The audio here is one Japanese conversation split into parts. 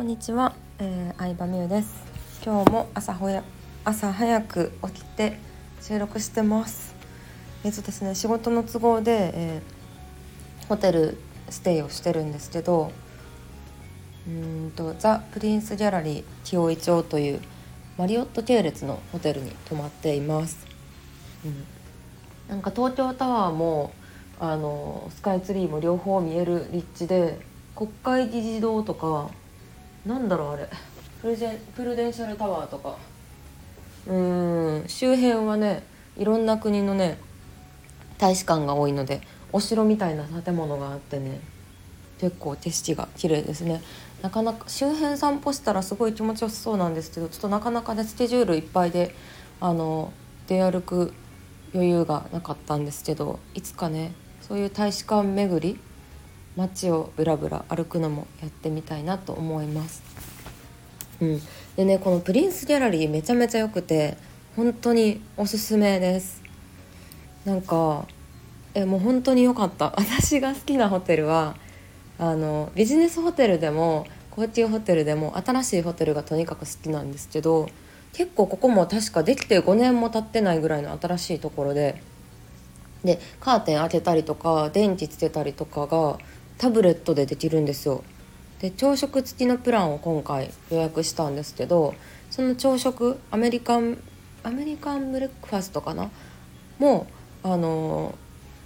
こんにちは、えー、相葉美優です。今日も朝ほや朝早く起きて収録してます。えっ、とですね仕事の都合で、えー、ホテルステイをしてるんですけどうんとザ・プリンスギャラリー清井町というマリオット系列のホテルに泊まっています、うん、なんか東京タワーもあのスカイツリーも両方見える立地で国会議事堂とかなんだろうあれ。プルジェプルデンシャルタワーとか。うん。周辺はねいろんな国のね大使館が多いのでお城みたいな建物があってね結構景色が綺麗ですね。なかなか周辺散歩したらすごい気持ちよさそうなんですけどちょっとなかなかねスケジュールいっぱいであの出歩く余裕がなかったんですけどいつかねそういう大使館巡り街をぶらぶら歩くのもやってみたいなと思います。うん、でねこのプリンスギャラリーめちゃめちゃ良くて本当におすすめです。なんかえもう本当に良かった。私が好きなホテルはあのビジネスホテルでも高級ホテルでも新しいホテルがとにかく好きなんですけど結構ここも確かできて5年も経ってないぐらいの新しいところででカーテン開けたりとか電気つけたりとかがタブレットでできるんですよ。で朝食付きのプランを今回予約したんですけどその朝食アメリカンアメリカンブレックファストかな？もあの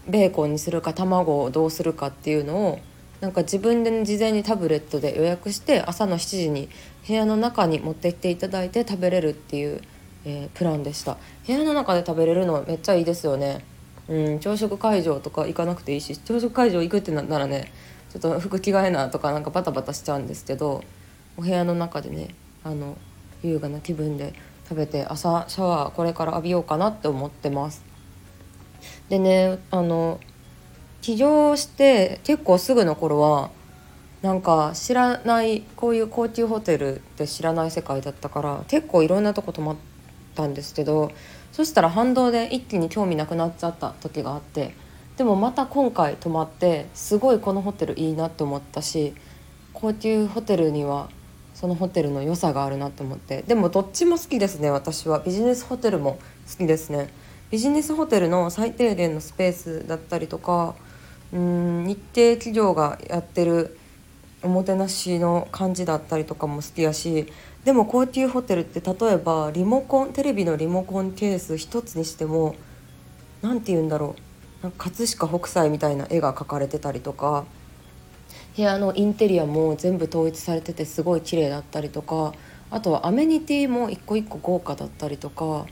ベーコンにするか卵をどうするかっていうのをなんか自分で事前にタブレットで予約して朝の7時に部屋の中に持ってきていただいて食べれるっていう、えー、プランでした。部屋の中で食べれるのめっちゃいいですよね。うん朝食会場とか行かなくていいし朝食会場行くってなったらねちょっと服着替えなとかなんかバタバタしちゃうんですけどお部屋の中でねあの優雅な気分で食べて朝シャワーこれから浴びようかなって思ってます。でねあの起業して結構すぐの頃はなんか知らないこういう高級ホテルって知らない世界だったから結構いろんなとこ泊まったんですけどそしたら反動で一気に興味なくなっちゃった時があってでもまた今回泊まってすごいこのホテルいいなって思ったし高級ホテルにはそのホテルの良さがあるなと思ってでもどっちも好きですね私は。ビジネスホテルも好きですね。ビジネスホテルの最低限のスペースだったりとかうん日系企業がやってるおもてなしの感じだったりとかも好きやしでも高級ホテルって例えばリモコンテレビのリモコンケース一つにしても何て言うんだろう葛飾北斎みたいな絵が描かれてたりとか部屋のインテリアも全部統一されててすごい綺麗だったりとかあとはアメニティも一個一個豪華だったりとか、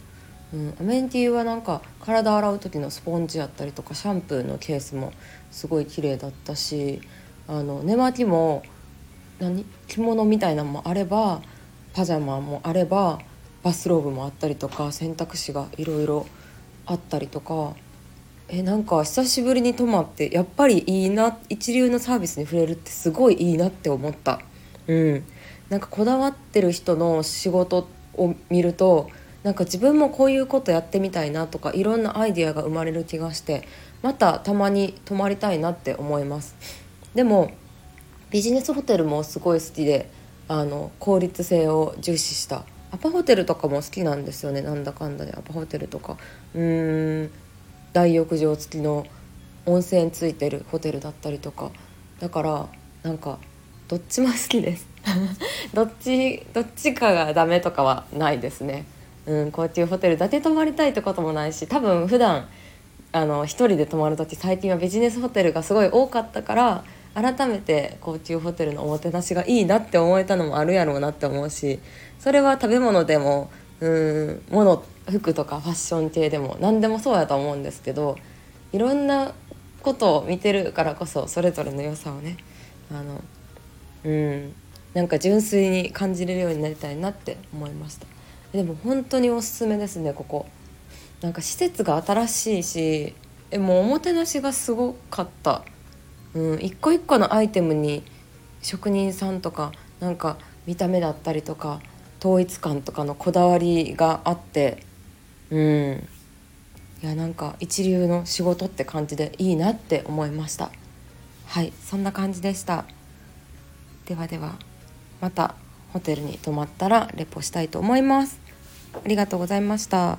うん、アメニティはなんか体洗う時のスポンジやったりとかシャンプーのケースもすごい綺麗だったしあの寝巻きも何着物みたいなのもあればパジャマもあればバスローブもあったりとか選択肢がいろいろあったりとか。えなんか久しぶりに泊まってやっぱりいいな一流のサービスに触れるってすごいいいなって思った。うん。なんかこだわってる人の仕事を見るとなんか自分もこういうことやってみたいなとかいろんなアイディアが生まれる気がしてまたたまに泊まりたいなって思います。でもビジネスホテルもすごい好きであの効率性を重視した。アパホテルとかも好きなんですよね。なんだかんだで。アパホテルとか。うーん。大浴場付きの温泉ついてるホテルだったりとか。だからなんかどっちも好きです。どっちどっちかがダメとかはないですね。うん高級ホテルだけ泊まりたいってこともないし多分普段あの一人で泊まる時最近はビジネスホテルがすごい多かったから改めて高級ホテルのおもてなしがいいなって思えたのもあるやろうなって思うしそれは食べ物でもうん物服とかファッション系でも何でもそうやと思うんですけどいろんなことを見てるからこそそれぞれの良さをねあのうんなんか純粋に感じれるようになりたいなって思いました。でも本当におすすめですねここ。なんか施設が新しいしえもうおもてなしがすごかった。うん一個一個のアイテムに職人さんとかなんか見た目だったりとか統一感とかのこだわりがあってうん。いやなんか一流の仕事って感じでいいなって思いました。はいそんな感じでした。ではではまたホテルに泊まったらレポしたいと思います。ありがとうございました。